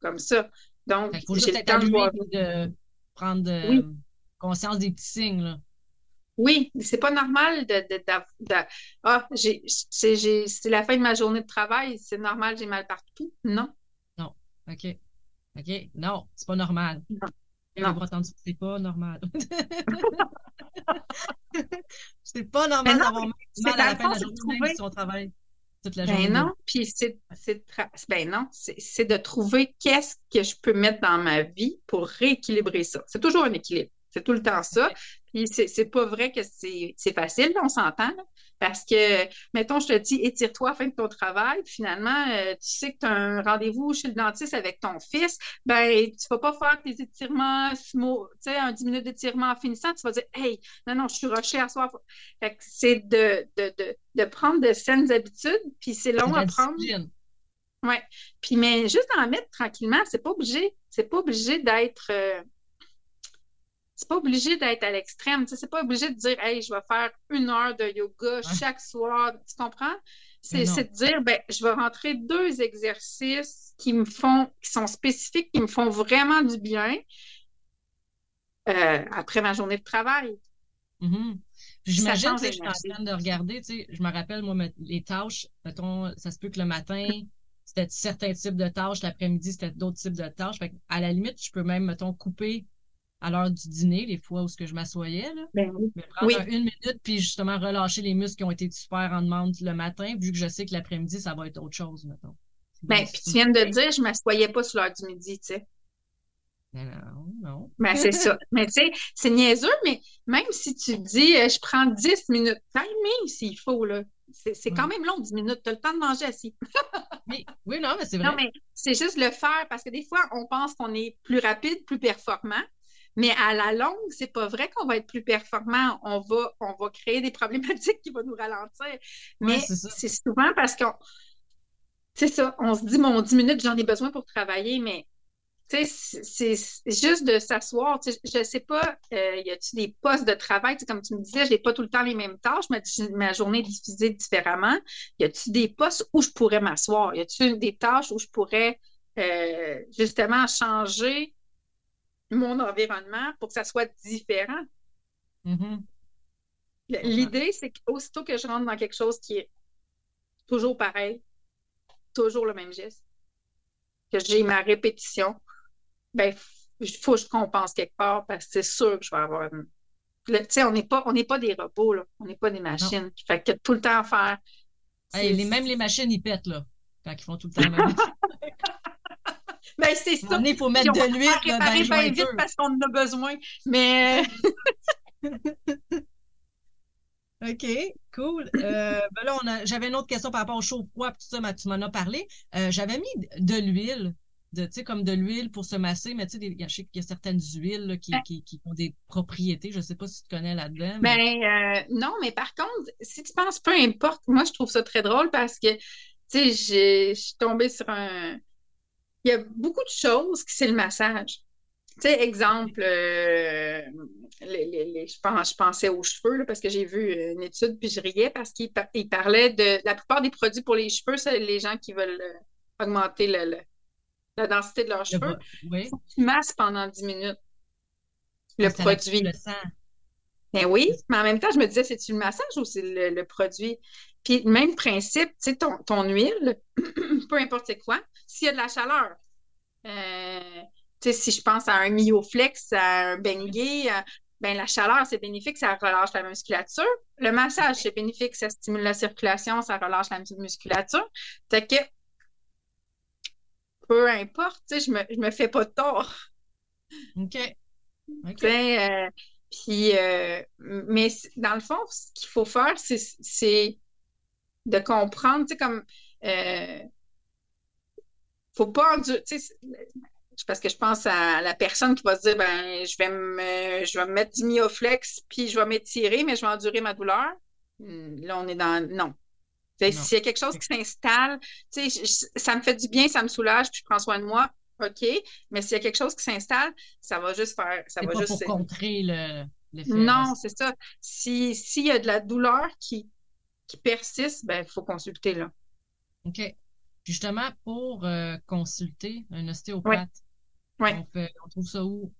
comme ça. Donc, j'ai le temps de, prendre euh, conscience des petits signes. Là. Oui, c'est pas normal de, de, de, ah, c'est la fin de ma journée de travail, c'est normal, j'ai mal partout. Non. Non. OK. OK. Non, c'est pas normal. Non. Non. c'est pas normal. c'est pas normal d'avoir mal à la fin de la journée toute la ben journée. Ben non, puis c'est ben non, c'est de trouver qu'est-ce que je peux mettre dans ma vie pour rééquilibrer ça. C'est toujours un équilibre. C'est tout le temps ça. Puis c'est pas vrai que c'est facile, on s'entend. Parce que, mettons, je te dis, étire-toi à la fin de ton travail, finalement, euh, tu sais que tu as un rendez-vous chez le dentiste avec ton fils, ben, tu vas pas faire tes étirements, tu sais, un 10 minutes d'étirement en finissant, tu vas dire, hey, non, non, je suis rushée à soir. Fait c'est de, de, de, de, prendre de saines habitudes, puis c'est long à prendre. Oui. Puis, mais juste en mettre tranquillement, c'est pas obligé. C'est pas obligé d'être. Euh, c'est pas obligé d'être à l'extrême. C'est pas obligé de dire Hey, je vais faire une heure de yoga chaque soir. Tu comprends? C'est de dire ben, je vais rentrer deux exercices qui me font, qui sont spécifiques, qui me font vraiment du bien euh, après ma journée de travail. Mm-hmm. J'imagine que je suis en train de regarder, tu sais, je me rappelle, moi, les tâches, mettons, ça se peut que le matin, c'était certains types de tâches, l'après-midi, c'était d'autres types de tâches. Fait à la limite, je peux même, mettons, couper à l'heure du dîner, les fois où ce que je m'assoyais. Là. Ben prendre une minute, puis justement relâcher les muscles qui ont été super en demande le matin, vu que je sais que l'après-midi, ça va être autre chose, mettons. Ben, puis tu viens de dire, je ne m'assoyais pas sur l'heure du midi, tu sais. Ben non, non. Ben, c'est ça. Mais tu sais, c'est niaiseux, mais même si tu dis, euh, je prends 10 minutes, timing s'il faut, là. C'est quand même long, 10 minutes. Tu as le temps de manger assis. oui, oui, non, mais c'est vrai. Non, mais c'est juste le faire parce que des fois, on pense qu'on est plus rapide, plus performant. Mais à la longue, c'est pas vrai qu'on va être plus performant. On va, on va créer des problématiques qui vont nous ralentir. Mais c'est souvent parce qu'on. C'est ça, on se dit, mon 10 minutes, j'en ai besoin pour travailler, mais c'est juste de s'asseoir. Je ne sais pas, euh, y a-t-il des postes de travail? comme tu me disais, je n'ai pas tout le temps les mêmes tâches, ma, ma journée est diffusée différemment. Y a-t-il des postes où je pourrais m'asseoir? Y a-t-il des tâches où je pourrais euh, justement changer mon environnement pour que ça soit différent. Mm-hmm. L'idée, c'est qu'aussitôt que je rentre dans quelque chose qui est toujours pareil, toujours le même geste, que j'ai ma répétition, ben, il faut que je compense quelque part parce que c'est sûr que je vais avoir une. Tu sais, on n'est pas, pas des robots, là. on n'est pas des machines. Fait que tout le temps à faire. les, même les machines, ils pètent, là, quand ils font tout le temps la même Ben, c'est ça. Il faut mettre de l'huile On va réparer bien vite parce qu'on en a besoin. Mais. OK, cool. Euh, ben là, on a, j'avais une autre question par rapport au chaud-froid, tout ça, tu m'en as parlé. Euh, j'avais mis de l'huile, de, tu sais, comme de l'huile pour se masser, mais tu sais, je sais qu'il y a certaines huiles là, qui, qui, qui, ont des propriétés. Je ne sais pas si tu connais là-dedans. Mais... Ben, euh, non, mais par contre, si tu penses, peu importe, moi, je trouve ça très drôle parce que, tu sais, je suis tombée sur un. Il y a beaucoup de choses qui c'est le massage. Tu sais, exemple, euh, les, je, pense, je pensais aux cheveux parce que j'ai vu une étude puis je riais parce qu'il parlait de la plupart des produits pour les cheveux, c'est les gens qui veulent euh, augmenter la densité de leurs cheveux. Oui. tu masses pendant 10 minutes le produit. Le Ben oui, mais en même temps, je me disais, c'est-tu le massage ou c'est le, produit? Puis, même principe, tu sais, ton, ton huile, peu importe quoi, s'il y a de la chaleur, euh, si je pense à un myoflex, à un Bengay, euh, ben, la chaleur, c'est bénéfique, ça relâche la musculature. Le massage, c'est bénéfique, ça stimule la circulation, ça relâche la musculature. Fait que, peu importe, je me, je me fais pas de tort. OK. Euh, puis, euh, mais dans le fond, ce qu'il faut faire, c'est de comprendre, tu sais, comme, euh, faut pas endurer, parce que je pense à la personne qui va se dire ben je vais me je vais me mettre du myoflex puis je vais m'étirer mais je vais endurer ma douleur. Hmm, là on est dans non. S'il y a quelque chose qui s'installe ça me fait du bien ça me soulage puis je prends soin de moi ok. Mais s'il y a quelque chose qui s'installe ça va juste faire ça va pas juste pour contrer le non c'est ça. Si s'il y a de la douleur qui qui persiste ben il faut consulter là ok justement pour euh, consulter un ostéopathe on, trouve ça où?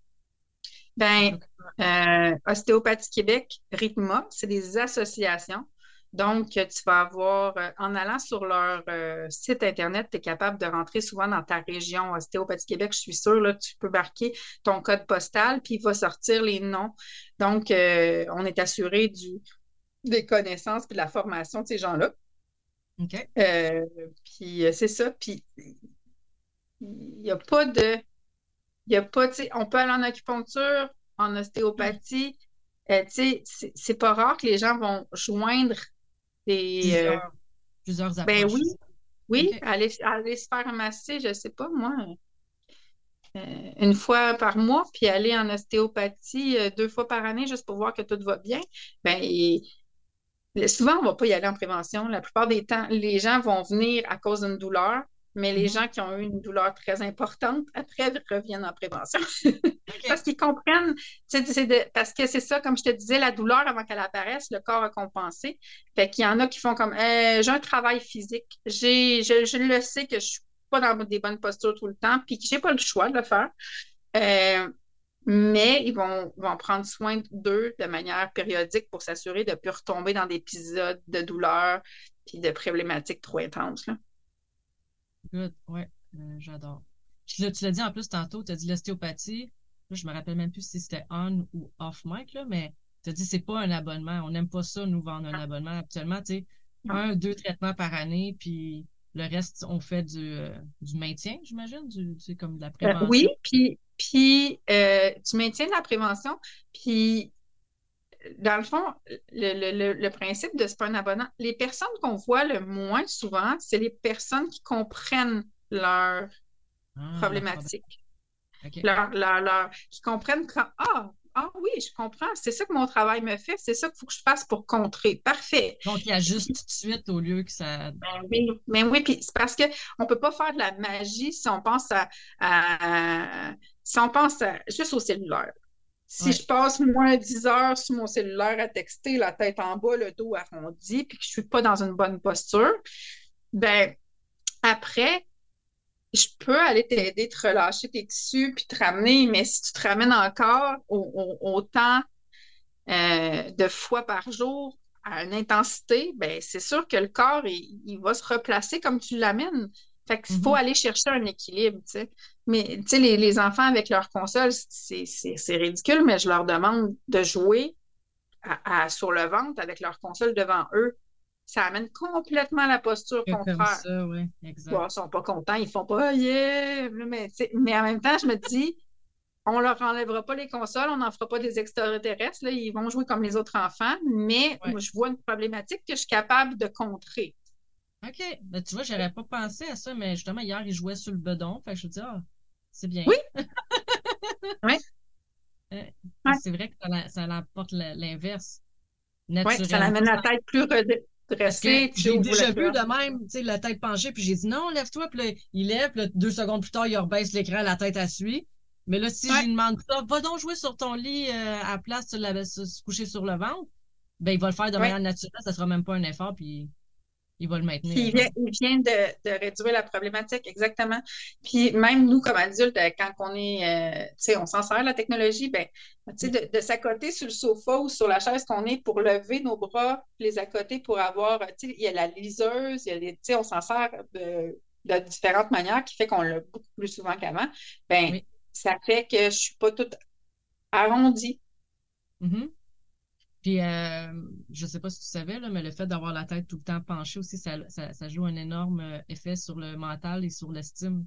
Ben, euh, Ostéopathie Québec, RITMA, c'est des associations. Donc, tu vas avoir, euh, en allant sur leur euh, site Internet, tu es capable de rentrer souvent dans ta région. Ostéopathie Québec, je suis sûre, là, tu peux marquer ton code postal, puis il va sortir les noms. Donc, on est assuré du, des connaissances et de la formation de ces gens-là. OK. puis c'est ça. Puis il n'y a pas de il a pas, on peut aller en acupuncture, en ostéopathie. Euh, c'est pas rare que les gens vont joindre des. Euh, plusieurs, plusieurs Ben oui. Oui, aller, aller, se faire masser, je sais pas, moi. Euh, une fois par mois, puis aller en ostéopathie deux fois par année juste pour voir que tout va bien. Ben, souvent, on ne va pas y aller en prévention. La plupart des temps, les gens vont venir à cause d'une douleur, mais les mm-hmm. gens qui ont eu une douleur très importante, après, reviennent en prévention. parce qu'ils comprennent, parce que c'est ça, comme je te disais, la douleur, avant qu'elle apparaisse, le corps a compensé. Fait qu'il y en a qui font comme, euh, j'ai un travail physique, j'ai, je, le sais que je suis pas dans des bonnes postures tout le temps, puis que j'ai pas le choix de le faire. Euh, mais ils vont, vont prendre soin d'eux de manière périodique pour s'assurer de ne plus retomber dans des épisodes de douleur puis de problématiques trop intenses. Là. Good, ouais, euh, j'adore. tu l'as dit en plus tantôt, tu as dit l'ostéopathie. Là, je me rappelle même plus si c'était on ou off mic, là, mais tu as dit c'est pas un abonnement. On n'aime pas ça, nous vendre un abonnement. Actuellement, tu sais, un, deux traitements par année, puis le reste, on fait du, euh, du maintien, j'imagine, du, tu comme de la euh, prévention? oui, puis, puis tu maintiens de la prévention, puis dans le fond, le, principe de ce pas un abonnement, les personnes qu'on voit le moins souvent, c'est les personnes qui comprennent leur ah, problématique. Leur, qui comprennent quand Ah, ah oui, je comprends, c'est ça que mon travail me fait, c'est ça qu'il faut que je fasse pour contrer. Parfait. Donc, il y a juste tout de suite au lieu que ça. Ben oui, mais oui, puis c'est parce qu'on ne peut pas faire de la magie si on pense à, à si on pense à, juste au cellulaire. Si je passe moins 10 heures sur mon cellulaire à texter, la tête en bas, le dos arrondi, puis que je ne suis pas dans une bonne posture, ben après, je peux aller t'aider, te relâcher tes tissus, puis te ramener, mais si tu te ramènes encore autant euh, de fois par jour à une intensité, ben c'est sûr que le corps, il va se replacer comme tu l'amènes. Fait qu'il faut mhm. aller chercher un équilibre, tu sais. Mais, tu sais, les, enfants avec leur console, c'est ridicule, mais je leur demande de jouer à, sur le ventre avec leur console devant eux. Ça amène complètement la posture contraire. ça, oui, exact. Bon, ils sont pas contents, ils font pas yeah! Mais, en même temps, je me dis, on leur enlèvera pas les consoles, on n'en fera pas des extraterrestres, là, ils vont jouer comme les autres enfants, mais Ouais. moi, je vois une problématique que je suis capable de contrer. OK. Ben, tu vois, j'aurais pas pensé à ça, mais justement, hier, il jouait sur le bedon. Fait que je me dis, ah, c'est bien. Oui. Oui. Euh, Ouais. C'est vrai que ça, la- ça l'apporte la- l'inverse. Oui, ça l'amène la tête plus J'ai déjà vu de même, tu sais, la tête penchée, puis j'ai dit non, lève-toi, puis là, il lève, puis là, deux secondes plus tard, il rebaisse l'écran, la tête à suit. Mais là, si Ouais. je lui demande ça, va donc jouer sur ton lit euh, à place, tu l'avais se se coucher sur le ventre, ben il va le faire de Ouais. manière naturelle, ça sera même pas un effort, puis il va le maintenir. Puis il vient, il vient de, de réduire la problématique, exactement. Puis même nous, comme adultes, euh, quand on est, euh, tu sais, on s'en sert la technologie, ben, tu sais, de, de s'accoter sur le sofa ou sur la chaise qu'on est pour lever nos bras, les accoter pour avoir, euh, tu sais, il y a la liseuse, il y a tu sais, on s'en sert de, de différentes manières qui fait qu'on l'a beaucoup plus souvent qu'avant. Ben, Oui. ça fait que je suis pas toute arrondie. Mhm. Puis, euh, je sais pas si tu savais, là, mais le fait d'avoir la tête tout le temps penchée aussi, ça, ça, ça joue un énorme euh, effet sur le mental et sur l'estime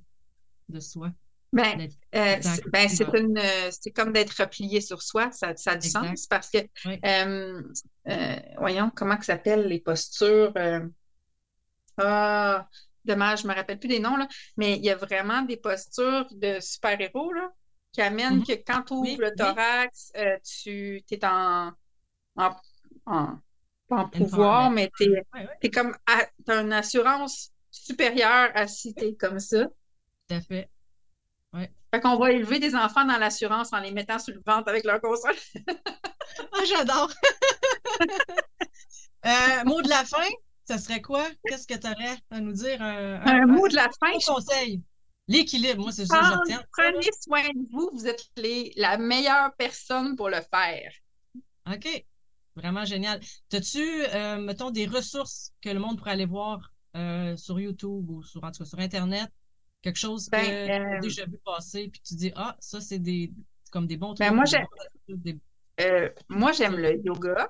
de soi. Ben, Euh, c'est ben, une, euh, c'est comme d'être replié sur soi, ça, ça a du Exact. sens parce que, Oui. euh, euh, voyons, comment que ça s'appelle les postures? ah, dommage, je me rappelle plus des noms, là, mais il y a vraiment des postures de super-héros, là, qui amènent Mhm. que quand tu ouvres Oui, le thorax, tu es en, en, en, pouvoir, mais tu es, Ouais, ouais, comme, à- t'as une assurance supérieure à si tu es comme ça. tout à fait. Fait qu'on va élever des enfants dans l'assurance en les mettant sur le ventre avec leur console. Ah, j'adore! Euh, mot de la fin, ça serait quoi? Qu'est-ce que tu aurais à nous dire? Un, Un mot de la fin, je conseil? L'équilibre, moi, c'est ça que retiens. prenez soin de vous, vous êtes les, la meilleure personne pour le faire. OK. Vraiment génial. T'as-tu, euh, mettons, des ressources que le monde pourrait aller voir euh, sur YouTube ou sur, en tout cas, sur Internet? Quelque chose que Ben, tu as euh, déjà vu passer, puis tu dis, ah, ça, c'est des, comme des bons Ben, trucs. moi, des- Euh, j'aime le yoga.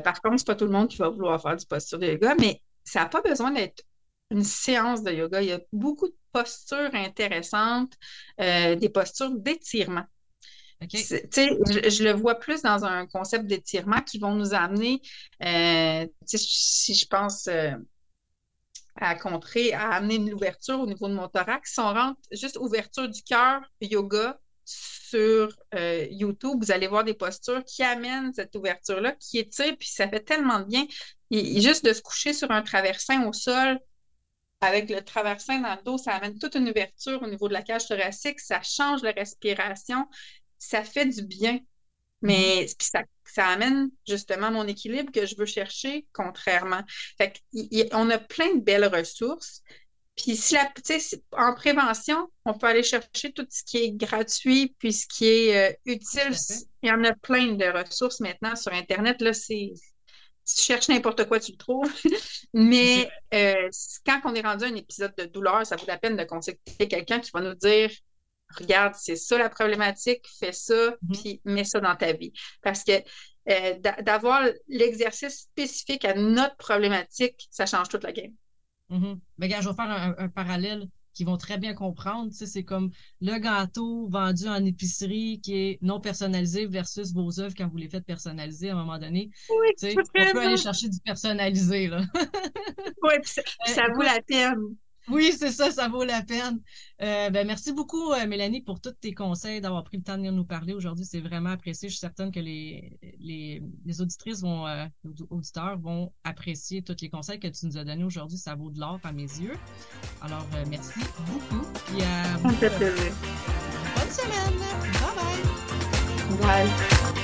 Par contre, c'est pas tout le monde qui va vouloir faire du posture de yoga, mais ça n'a pas besoin d'être une séance de yoga. Il y a beaucoup de postures intéressantes, des postures d'étirement. Je, le vois plus dans un concept d'étirement qui vont nous amener, euh, si je pense euh, à contrer, à amener de l'ouverture au niveau de mon thorax, si on rentre juste ouverture du cœur, yoga sur euh, YouTube, vous allez voir des postures qui amènent cette ouverture-là, qui étirent, puis ça fait tellement de bien. Juste de se coucher sur un traversin au sol, avec le traversin dans le dos, ça amène toute une ouverture au niveau de la cage thoracique, ça change la respiration, ça fait du bien. Mais puis ça, ça amène justement mon équilibre que je veux chercher, contrairement. Fait que, on a plein de belles ressources. Puis si la, en prévention, on peut aller chercher tout ce qui est gratuit, puis ce qui est euh, utile. Il y en a plein de ressources maintenant sur Internet. Là, c'est, tu cherches n'importe quoi, tu le trouves. Mais euh, quand on est rendu à un épisode de douleur, ça vaut la peine de consulter quelqu'un qui va nous dire Regarde, c'est ça la problématique, fais ça, Mhm. puis mets ça dans ta vie. Parce que euh, d'a- d'avoir l'exercice spécifique à notre problématique, ça change toute la game. Ben, gars, je vais faire un, un parallèle qu'ils vont très bien comprendre. Tu sais, c'est comme le gâteau vendu en épicerie qui est non personnalisé versus vos œuvres quand vous les faites personnaliser à un moment donné. Oui, Tu sais, on peut aller chercher du personnalisé, là. Puis ça, puis ça Euh, vaut la peine. Oui, c'est ça, ça vaut la peine. Euh, ben, merci beaucoup, euh, Mélanie, pour tous tes conseils, d'avoir pris le temps de venir nous parler aujourd'hui. C'est vraiment apprécié. Je suis certaine que les, les, les auditrices vont, euh, aud- auditeurs vont apprécier tous les conseils que tu nous as donnés aujourd'hui. Ça vaut de l'or à mes yeux. Alors, merci beaucoup. Puis à vous, bonne semaine. Bye bye. Bye.